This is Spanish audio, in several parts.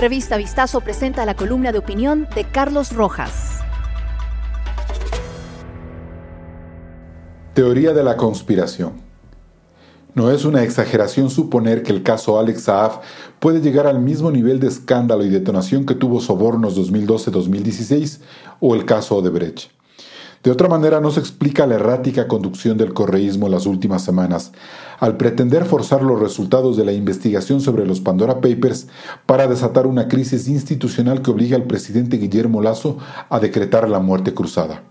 Revista Vistazo presenta la columna de opinión de Carlos Rojas. Teoría de la conspiración. No es una exageración suponer que el caso Alex Saab puede llegar al mismo nivel de escándalo y detonación que tuvo Sobornos 2012-2016 o el caso Odebrecht. De otra manera, no se explica la errática conducción del correísmo las últimas semanas, al pretender forzar los resultados de la investigación sobre los Pandora Papers para desatar una crisis institucional que obliga al presidente Guillermo Lazo a decretar la muerte cruzada.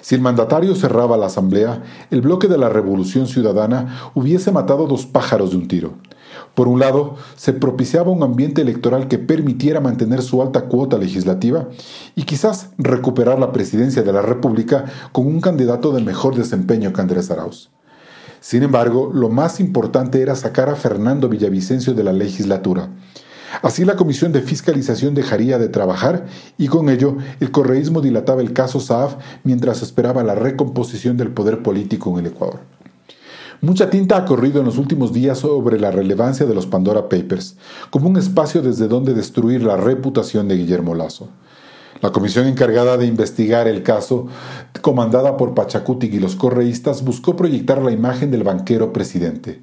Si el mandatario cerraba la asamblea, el bloque de la Revolución Ciudadana hubiese matado dos pájaros de un tiro. Por un lado, se propiciaba un ambiente electoral que permitiera mantener su alta cuota legislativa y quizás recuperar la presidencia de la República con un candidato de mejor desempeño que Andrés Arauz. Sin embargo, lo más importante era sacar a Fernando Villavicencio de la legislatura. Así la Comisión de Fiscalización dejaría de trabajar y con ello el correísmo dilataba el caso Saaf mientras esperaba la recomposición del poder político en el Ecuador. Mucha tinta ha corrido en los últimos días sobre la relevancia de los Pandora Papers, como un espacio desde donde destruir la reputación de Guillermo Lazo. La comisión encargada de investigar el caso, comandada por Pachacuti y los correístas, buscó proyectar la imagen del banquero presidente.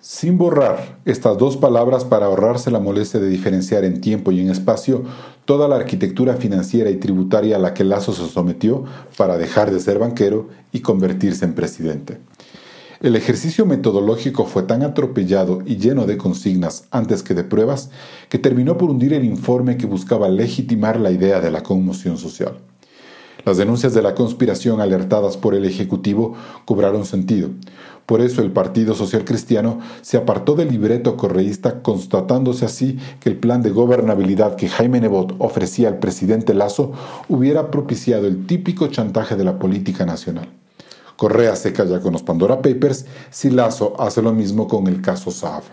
Sin borrar estas dos palabras para ahorrarse la molestia de diferenciar en tiempo y en espacio toda la arquitectura financiera y tributaria a la que Lazo se sometió para dejar de ser banquero y convertirse en presidente. El ejercicio metodológico fue tan atropellado y lleno de consignas antes que de pruebas que terminó por hundir el informe que buscaba legitimar la idea de la conmoción social. Las denuncias de la conspiración alertadas por el Ejecutivo cobraron sentido. Por eso el Partido Social Cristiano se apartó del libreto correísta, constatándose así que el plan de gobernabilidad que Jaime Nebot ofrecía al presidente Lazo hubiera propiciado el típico chantaje de la política nacional. Correa se calla con los Pandora Papers si Lazo hace lo mismo con el caso Saab.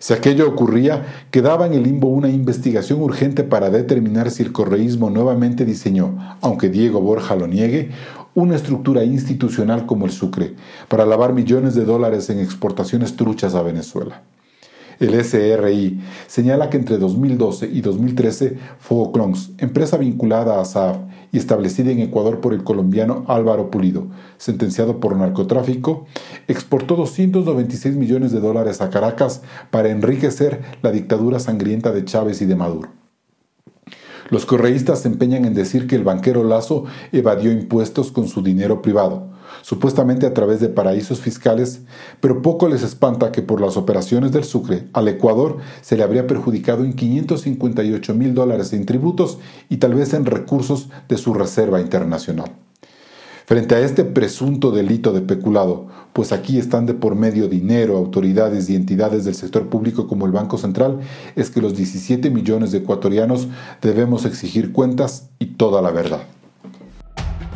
Si aquello ocurría, quedaba en el limbo una investigación urgente para determinar si el correísmo nuevamente diseñó, aunque Diego Borja lo niegue, una estructura institucional como el Sucre, para lavar millones de dólares en exportaciones truchas a Venezuela. El SRI señala que entre 2012 y 2013 Fogoclons, empresa vinculada a SAF y establecida en Ecuador por el colombiano Álvaro Pulido, sentenciado por narcotráfico, exportó 296 millones de dólares a Caracas para enriquecer la dictadura sangrienta de Chávez y de Maduro. Los correístas se empeñan en decir que el banquero Lazo evadió impuestos con su dinero privado, supuestamente a través de paraísos fiscales, pero poco les espanta que por las operaciones del Sucre al Ecuador se le habría perjudicado en 558 mil dólares en tributos y tal vez en recursos de su reserva internacional. Frente a este presunto delito de peculado, pues aquí están de por medio dinero, autoridades y entidades del sector público como el Banco Central, es que los 17 millones de ecuatorianos debemos exigir cuentas y toda la verdad.